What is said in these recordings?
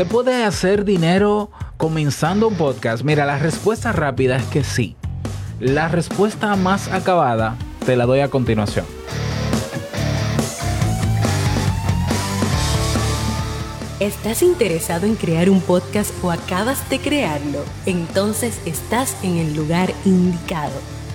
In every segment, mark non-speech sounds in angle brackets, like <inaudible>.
¿Se puede hacer dinero comenzando un podcast? Mira, la respuesta rápida es que sí. La respuesta más acabada te la doy a continuación. ¿Estás interesado en crear un podcast o acabas de crearlo? Entonces estás en el lugar indicado,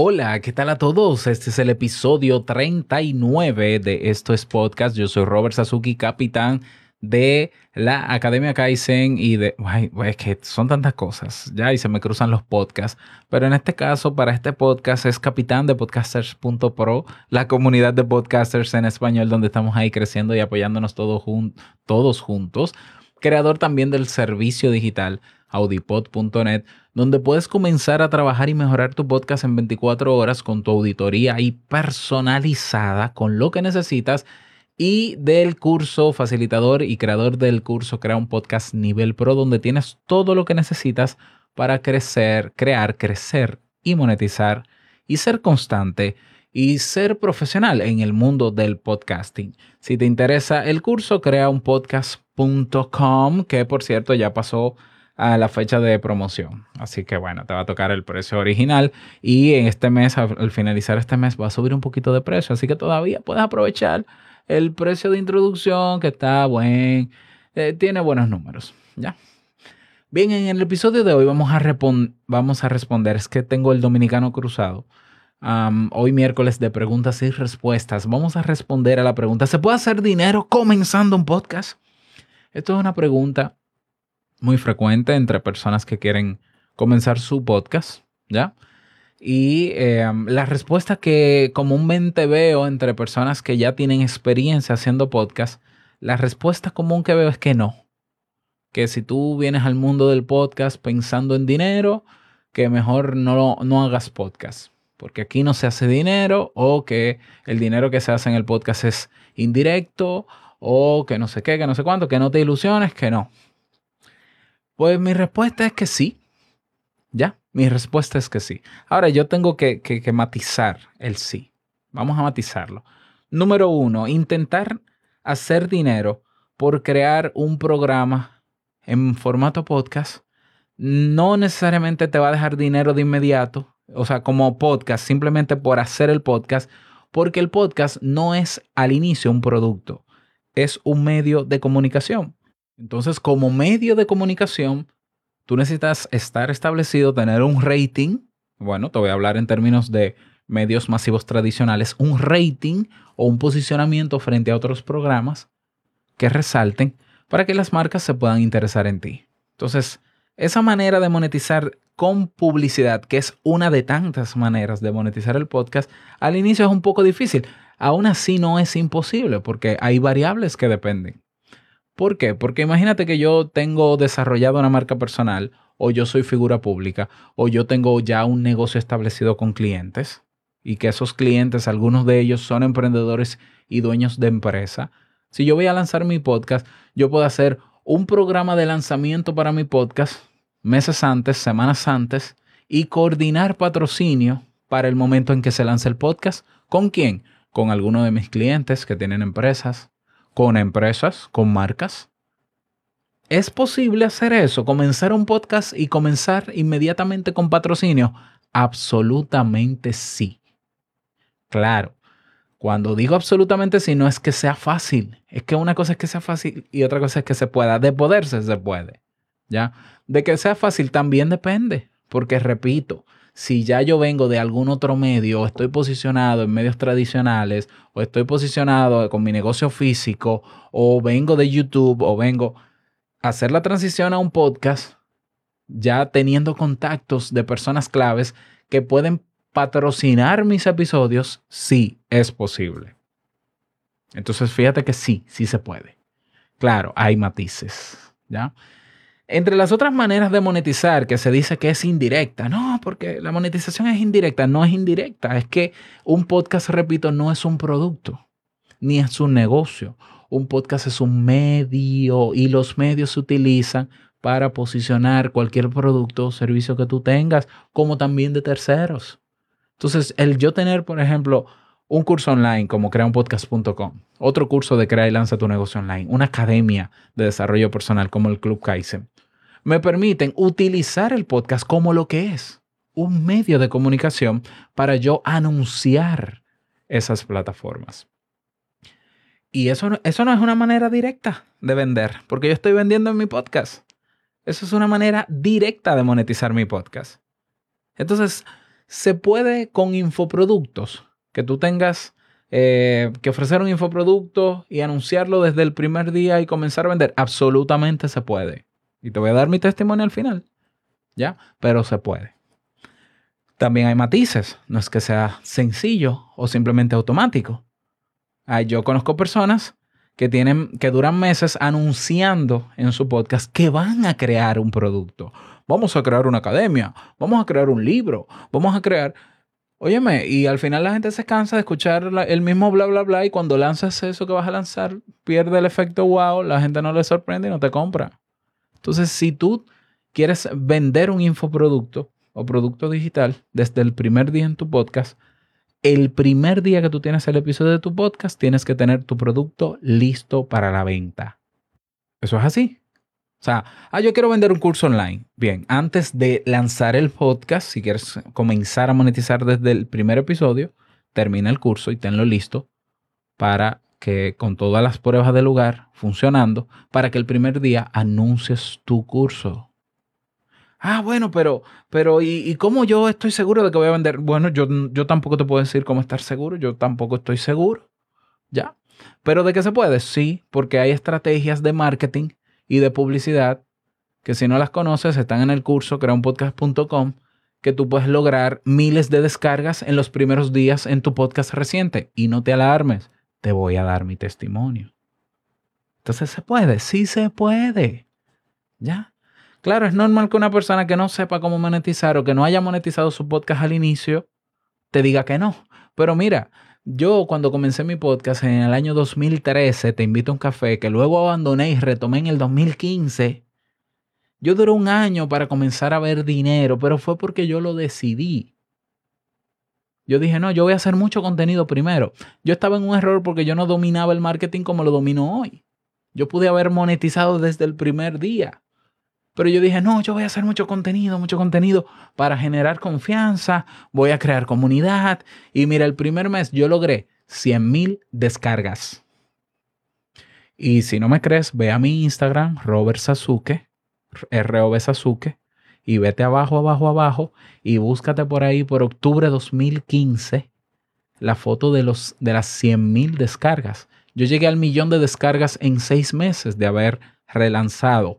Hola, ¿qué tal a todos? Este es el episodio 39 de Esto es Podcast. Yo soy Robert Sasuki, capitán de la Academia Kaizen y de... Ay, es que son tantas cosas, ya, y se me cruzan los podcasts. Pero en este caso, para este podcast, es capitán de podcasters.pro, la comunidad de podcasters en español, donde estamos ahí creciendo y apoyándonos todos, todos juntos. Creador también del servicio digital audipod.net, donde puedes comenzar a trabajar y mejorar tu podcast en 24 horas con tu auditoría y personalizada con lo que necesitas y del curso facilitador y creador del curso Crea un Podcast Nivel Pro, donde tienes todo lo que necesitas para crecer, crear, crecer y monetizar y ser constante y ser profesional en el mundo del podcasting. Si te interesa el curso, crea un podcast.com, que por cierto ya pasó a la fecha de promoción. Así que bueno, te va a tocar el precio original y en este mes, al finalizar este mes, va a subir un poquito de precio. Así que todavía puedes aprovechar el precio de introducción que está buen, eh, tiene buenos números, ¿ya? Bien, en el episodio de hoy vamos a, vamos a responder, es que tengo el dominicano cruzado. hoy miércoles de preguntas y respuestas. Vamos a responder a la pregunta, ¿se puede hacer dinero comenzando un podcast? Esto es una pregunta muy frecuente entre personas que quieren comenzar su podcast, ¿ya? Y em, la respuesta que comúnmente veo entre personas que ya tienen experiencia haciendo podcast, la respuesta común que veo es que no. Que si tú vienes al mundo del podcast pensando en dinero, que mejor no, no hagas podcast. Porque aquí no se hace dinero o que el dinero que se hace en el podcast es indirecto o que no sé qué, que no sé cuánto, que no te ilusiones, que no. Pues mi respuesta es que sí. ¿Ya? Mi respuesta es que sí. Ahora yo tengo que, matizar el sí. Vamos a matizarlo. Número uno, intentar hacer dinero por crear un programa en formato podcast no necesariamente te va a dejar dinero de inmediato, o sea, como podcast, simplemente por hacer el podcast, porque el podcast no es al inicio un producto, es un medio de comunicación. Entonces, como medio de comunicación, tú necesitas estar establecido, tener un rating. Bueno, te voy a hablar en términos de medios masivos tradicionales, un rating o un posicionamiento frente a otros programas que resalten para que las marcas se puedan interesar en ti. Entonces, esa manera de monetizar con publicidad, que es una de tantas maneras de monetizar el podcast, al inicio es un poco difícil. Aún así no es imposible porque hay variables que dependen. ¿Por qué? Porque imagínate que yo tengo desarrollado una marca personal o yo soy figura pública o yo tengo ya un negocio establecido con clientes y que esos clientes, algunos de ellos son emprendedores y dueños de empresa. Si yo voy a lanzar mi podcast, yo puedo hacer un programa de lanzamiento para mi podcast meses antes, semanas antes y coordinar patrocinio para el momento en que se lance el podcast. ¿Con quién? Con alguno de mis clientes que tienen empresas con empresas, con marcas. ¿Es posible hacer eso? ¿Comenzar un podcast y comenzar inmediatamente con patrocinio? Absolutamente sí. Claro. Cuando digo absolutamente sí, no es que sea fácil. Es que una cosa es que sea fácil y otra cosa es que se pueda. De poderse se puede. ¿Ya? De que sea fácil también depende. Porque repito, si ya yo vengo de algún otro medio, estoy posicionado en medios tradicionales, o estoy posicionado con mi negocio físico, o vengo de YouTube, o vengo a hacer la transición a un podcast, ya teniendo contactos de personas claves que pueden patrocinar mis episodios, sí es posible. Entonces fíjate que sí, sí se puede. Claro, hay matices. ¿ya? Entre las otras maneras de monetizar que se dice que es indirecta, no, porque la monetización es indirecta, no es indirecta, es que un podcast, repito, no es un producto, ni es un negocio. Un podcast es un medio y los medios se utilizan para posicionar cualquier producto o servicio que tú tengas, como también de terceros. Entonces, el yo tener, por ejemplo, un curso online como creaunpodcast.com, otro curso de Crea y Lanza tu negocio online, una academia de desarrollo personal como el Club Kaizen, me permiten utilizar el podcast como lo que es, un medio de comunicación para yo anunciar esas plataformas. Y eso, eso no es una manera directa de vender, porque yo estoy vendiendo en mi podcast. Eso es una manera directa de monetizar mi podcast. Entonces, se puede con infoproductos que tú tengas eh, que ofrecer un infoproducto y anunciarlo desde el primer día y comenzar a vender. Absolutamente se puede. Y te voy a dar mi testimonio al final. ¿Ya? Pero se puede. También hay matices. No es que sea sencillo o simplemente automático. yo conozco personas que tienen, que duran meses anunciando en su podcast que van a crear un producto. Vamos a crear una academia, vamos a crear un libro, vamos a crear. Óyeme, y al final la gente se cansa de escuchar el mismo bla, bla, bla, y cuando lanzas eso que vas a lanzar, pierde el efecto wow, la gente no le sorprende y no te compra. Entonces, si tú quieres vender un infoproducto o producto digital desde el primer día en tu podcast, el primer día que tú tienes el episodio de tu podcast, tienes que tener tu producto listo para la venta. Eso es así. O sea, ah, yo quiero vender un curso online. Bien, antes de lanzar el podcast, si quieres comenzar a monetizar desde el primer episodio, termina el curso y tenlo listo para que con todas las pruebas del lugar funcionando, para que el primer día anuncies tu curso. Ah, bueno, pero, pero, ¿y, cómo yo estoy seguro de que voy a vender? Bueno, yo, yo tampoco te puedo decir cómo estar seguro, yo tampoco estoy seguro. ¿Ya? Pero de qué se puede, sí, porque hay estrategias de marketing y de publicidad que si no las conoces están en el curso creaunpodcast.com que tú puedes lograr miles de descargas en los primeros días en tu podcast reciente. Y no te alarmes, te voy a dar mi testimonio. Entonces se puede, sí se puede. ¿Ya? Claro, es normal que una persona que no sepa cómo monetizar o que no haya monetizado su podcast al inicio te diga que no. Pero mira, yo cuando comencé mi podcast en el año 2013, Te invito a un café, que luego abandoné y retomé en el 2015, yo duré un año para comenzar a ver dinero, pero fue porque yo lo decidí. Yo dije, no, yo voy a hacer mucho contenido primero. Yo estaba en un error porque yo no dominaba el marketing como lo domino hoy. Yo pude haber monetizado desde el primer día. Pero yo dije, no, yo voy a hacer mucho contenido, mucho contenido para generar confianza, voy a crear comunidad. Y mira, el primer mes yo logré 100 mil descargas. Y si no me crees, ve a mi Instagram, Robert Sasuke, ROB Sasuke, y vete abajo, abajo, abajo, y búscate por ahí por octubre de 2015 la foto de, los, de las 100 mil descargas. Yo llegué al millón de descargas en seis meses de haber relanzado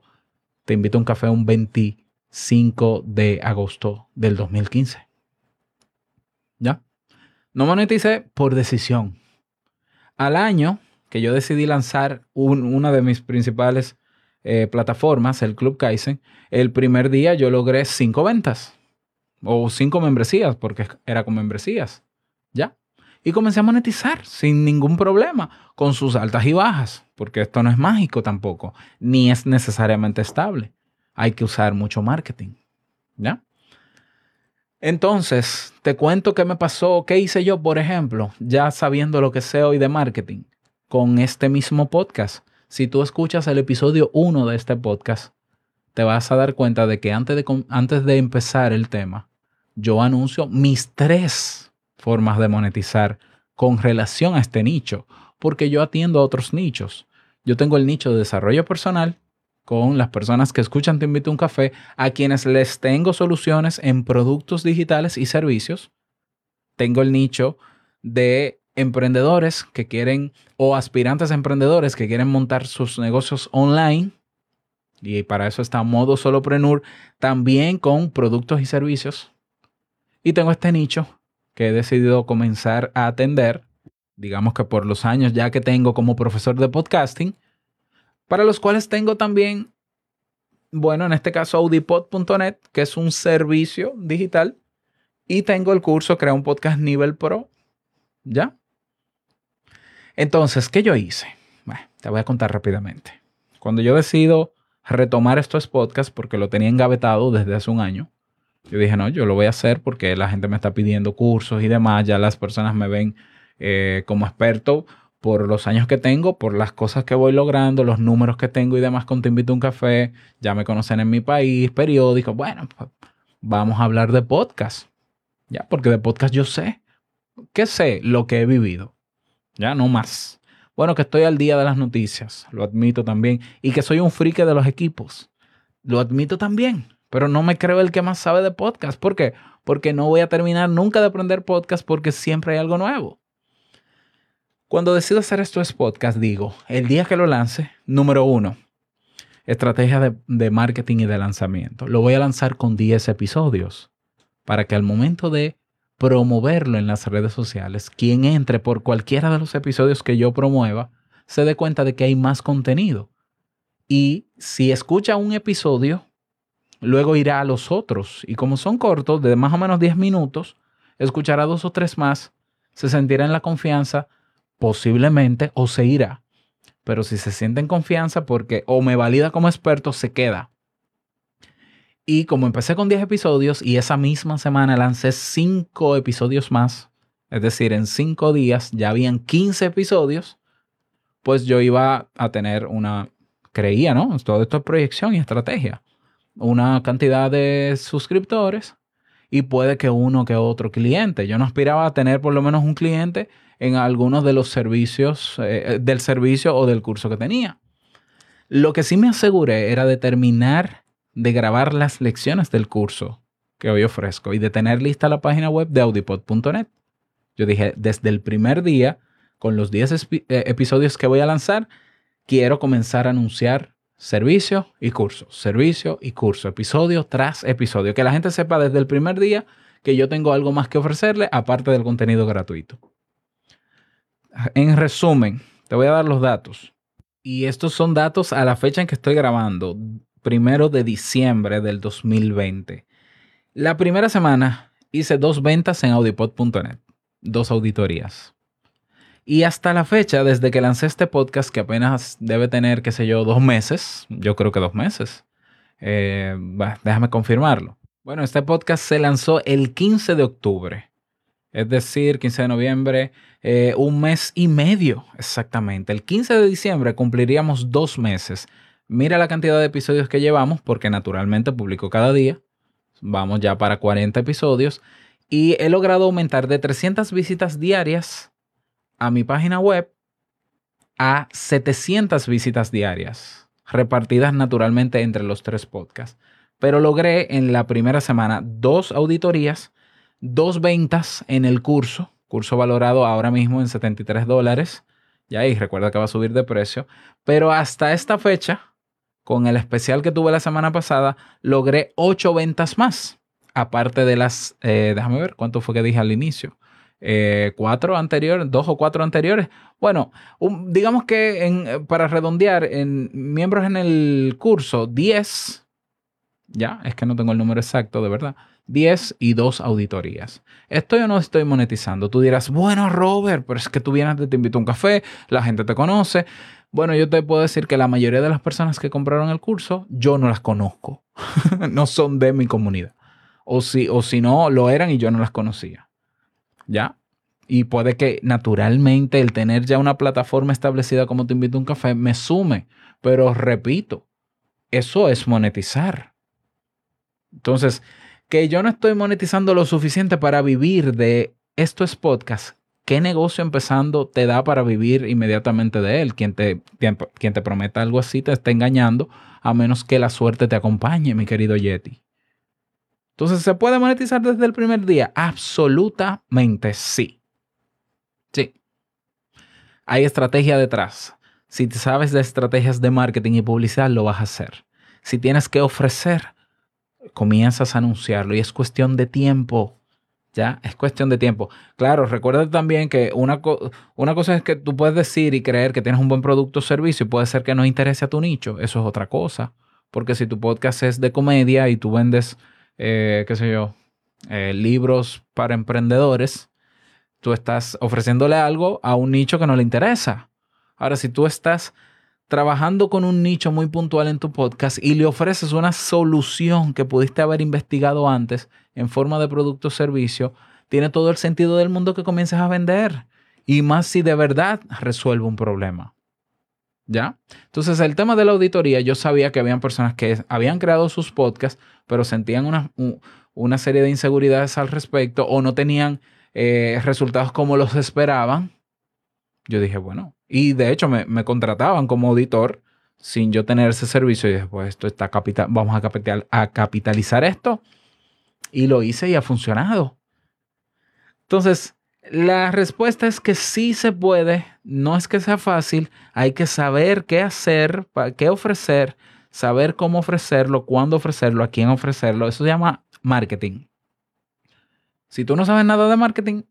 te invito a un café un 25 de agosto del 2015. ¿Ya? No moneticé por decisión. Al año que yo decidí lanzar una de mis principales eh, plataformas, el Club Kaizen, el primer día yo logré cinco ventas o cinco membresías, porque era con membresías. ¿Ya? Y comencé a monetizar sin ningún problema, con sus altas y bajas, porque esto no es mágico tampoco, ni es necesariamente estable. Hay que usar mucho marketing. ¿Ya? Entonces, te cuento qué me pasó, qué hice yo, por ejemplo, ya sabiendo lo que sé hoy de marketing, con este mismo podcast. Si tú escuchas el episodio 1 de este podcast, te vas a dar cuenta de que antes de, antes de empezar el tema, yo anuncio mis tres formas de monetizar con relación a este nicho, porque yo atiendo a otros nichos. Yo tengo el nicho de desarrollo personal con las personas que escuchan Te invito a un café, a quienes les tengo soluciones en productos digitales y servicios. Tengo el nicho de emprendedores que quieren o aspirantes emprendedores que quieren montar sus negocios online. Y para eso está Modo Soloprenur, también con productos y servicios. Y tengo este nicho que he decidido comenzar a atender, digamos que por los años ya que tengo como profesor de podcasting, para los cuales tengo también bueno, en este caso audipod.net, que es un servicio digital. Y tengo el curso Crea un podcast nivel pro. ¿Ya? Entonces, ¿qué yo hice? Bueno, te voy a contar rápidamente. Cuando yo decido retomar estos podcasts, porque lo tenía engavetado desde hace un año, yo dije, no, yo lo voy a hacer porque la gente me está pidiendo cursos y demás, ya las personas me ven eh, como experto por los años que tengo, por las cosas que voy logrando, los números que tengo y demás con Te Invito a un Café, ya me conocen en mi país, periódicos, bueno, pues vamos a hablar de podcast, ya, porque de podcast yo sé, ¿qué sé? Lo que he vivido, ya, no más. Bueno, que estoy al día de las noticias, lo admito también, y que soy un friki de los equipos, lo admito también, pero no me creo el que más sabe de podcast, ¿por qué? Porque no voy a terminar nunca de aprender podcast porque siempre hay algo nuevo. Cuando decido hacer estos podcast, digo, el día que lo lance, número uno, estrategia de, de, marketing y de lanzamiento. Lo voy a lanzar con 10 episodios para que al momento de promoverlo en las redes sociales, quien entre por cualquiera de los episodios que yo promueva, se dé cuenta de que hay más contenido. Y si escucha un episodio, luego irá a los otros. Y como son cortos, de más o menos 10 minutos, escuchará dos o tres más, se sentirá en la confianza posiblemente o se irá. Pero si se siente en confianza porque o me valida como experto, se queda. Y como empecé con 10 episodios y esa misma semana lancé 5 episodios más, es decir, en 5 días ya habían 15 episodios, pues yo iba a tener una, creía, ¿no? Todo esto es proyección y estrategia. Una cantidad de suscriptores y puede que uno que otro cliente. Yo no aspiraba a tener por lo menos un cliente en algunos de los servicios, eh, del servicio o del curso que tenía. Lo que sí me aseguré era de terminar de grabar las lecciones del curso que hoy ofrezco y de tener lista la página web de audipod.net. Yo dije, desde el primer día, con los 10 eh, episodios que voy a lanzar, quiero comenzar a anunciar servicio y curso, servicio y curso, episodio tras episodio. Que la gente sepa desde el primer día que yo tengo algo más que ofrecerle aparte del contenido gratuito. En resumen, te voy a dar los datos. Y estos son datos a la fecha en que estoy grabando, primero de diciembre del 2020. La primera semana hice dos ventas en audipod.net, dos auditorías. Y hasta la fecha, desde que lancé este podcast, que apenas debe tener, qué sé yo, dos meses, yo creo que dos meses, eh, déjame confirmarlo. Bueno, este podcast se lanzó el 15 de octubre, es decir, 15 de noviembre, eh, un mes y medio exactamente. El 15 de diciembre cumpliríamos dos meses. Mira la cantidad de episodios que llevamos, porque naturalmente publico cada día. Vamos ya para 40 episodios. Y he logrado aumentar de 300 visitas diarias a mi página web a 700 visitas diarias, repartidas naturalmente entre los tres podcasts. Pero logré en la primera semana dos auditorías, dos ventas en el curso, curso valorado ahora mismo en 73 dólares. Ya ahí recuerda que va a subir de precio. Pero hasta esta fecha, con el especial que tuve la semana pasada, logré ocho ventas más. Aparte de las, eh, déjame ver cuánto fue que dije al inicio. Eh, cuatro anteriores, dos o cuatro anteriores. Bueno, digamos que para redondear, en miembros en el curso, 10, ya, es que no tengo el número exacto, de verdad. 10 y 2 auditorías. ¿Estoy o no estoy monetizando? Tú dirás, bueno, Robert, pero es que tú vienes, te invito a un café, la gente te conoce. Bueno, yo te puedo decir que la mayoría de las personas que compraron el curso, yo no las conozco. <laughs> no son de mi comunidad. O si, o si no, lo eran y yo no las conocía. ¿Ya? Y puede que naturalmente el tener ya una plataforma establecida como te invito a un café me sume. Pero repito, eso es monetizar. Entonces, que yo no estoy monetizando lo suficiente para vivir de esto es podcast. ¿Qué negocio empezando te da para vivir inmediatamente de él? Quien te, quien te prometa algo así te está engañando, a menos que la suerte te acompañe, mi querido Yeti. Entonces, ¿se puede monetizar desde el primer día? Absolutamente sí. Sí. Hay estrategia detrás. Si sabes de estrategias de marketing y publicidad, lo vas a hacer. Si tienes que ofrecer, comienzas a anunciarlo y es cuestión de tiempo. ¿Ya? Es cuestión de tiempo. Claro, recuerda también que una, una cosa es que tú puedes decir y creer que tienes un buen producto o servicio y puede ser que no interese a tu nicho. Eso es otra cosa. Porque si tu podcast es de comedia y tú vendes, eh, qué sé yo, eh, libros para emprendedores, tú estás ofreciéndole algo a un nicho que no le interesa. Ahora, si tú estás trabajando con un nicho muy puntual en tu podcast y le ofreces una solución que pudiste haber investigado antes en forma de producto o servicio, tiene todo el sentido del mundo que comiences a vender. Y más si de verdad resuelve un problema. ¿Ya? Entonces, el tema de la auditoría, yo sabía que habían personas que habían creado sus podcasts, pero sentían una, una serie de inseguridades al respecto o no tenían eh, resultados como los esperaban. Yo dije, bueno, y de hecho me, contrataban como auditor sin yo tener ese servicio. Y dije, pues esto está capital, vamos a, capital, a capitalizar esto. Y lo hice y ha funcionado. Entonces, la respuesta es que sí se puede, no es que sea fácil, hay que saber qué hacer, qué ofrecer, saber cómo ofrecerlo, cuándo ofrecerlo, a quién ofrecerlo. Eso se llama marketing. Si tú no sabes nada de marketing,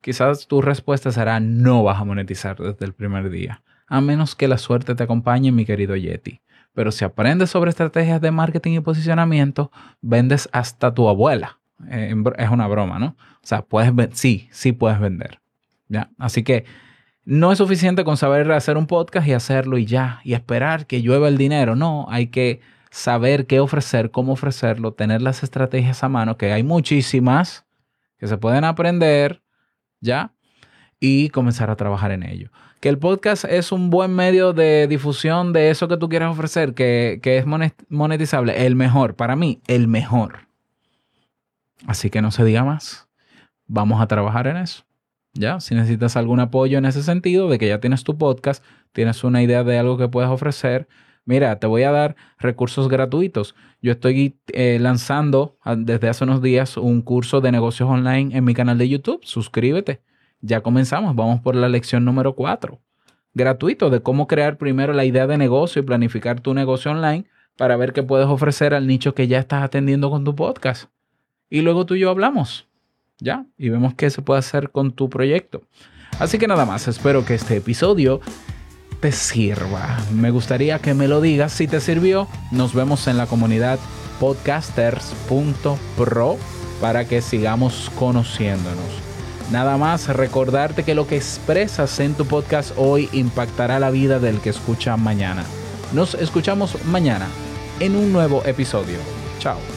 quizás tu respuesta será no vas a monetizar desde el primer día, a menos que la suerte te acompañe, mi querido Yeti. Pero si aprendes sobre estrategias de marketing y posicionamiento, vendes hasta tu abuela. Eh, es una broma, ¿no? O sea, puedes sí, sí puedes vender. ¿ya? Así que no es suficiente con saber hacer un podcast y hacerlo y ya, y esperar que llueva el dinero. No, hay que saber qué ofrecer, cómo ofrecerlo, tener las estrategias a mano, que hay muchísimas que se pueden aprender ¿ya? Y comenzar a trabajar en ello. Que el podcast es un buen medio de difusión de eso que tú quieres ofrecer, que, es monetizable, el mejor, para mí, el mejor. Así que no se diga más. Vamos a trabajar en eso. ¿Ya? Si necesitas algún apoyo en ese sentido, de que ya tienes tu podcast, tienes una idea de algo que puedes ofrecer, mira, te voy a dar recursos gratuitos. Yo estoy eh, lanzando ah, desde hace unos días un curso de negocios online en mi canal de YouTube. Suscríbete. Ya comenzamos. Vamos por la lección número 4. Gratuito de cómo crear primero la idea de negocio y planificar tu negocio online para ver qué puedes ofrecer al nicho que ya estás atendiendo con tu podcast. Y luego tú y yo hablamos. ¿Ya? Y vemos qué se puede hacer con tu proyecto. Así que nada más, espero que este episodio te sirva. Me gustaría que me lo digas si te sirvió. Nos vemos en la comunidad podcasters.pro para que sigamos conociéndonos. Nada más recordarte que lo que expresas en tu podcast hoy impactará la vida del que escucha mañana. Nos escuchamos mañana en un nuevo episodio. Chao.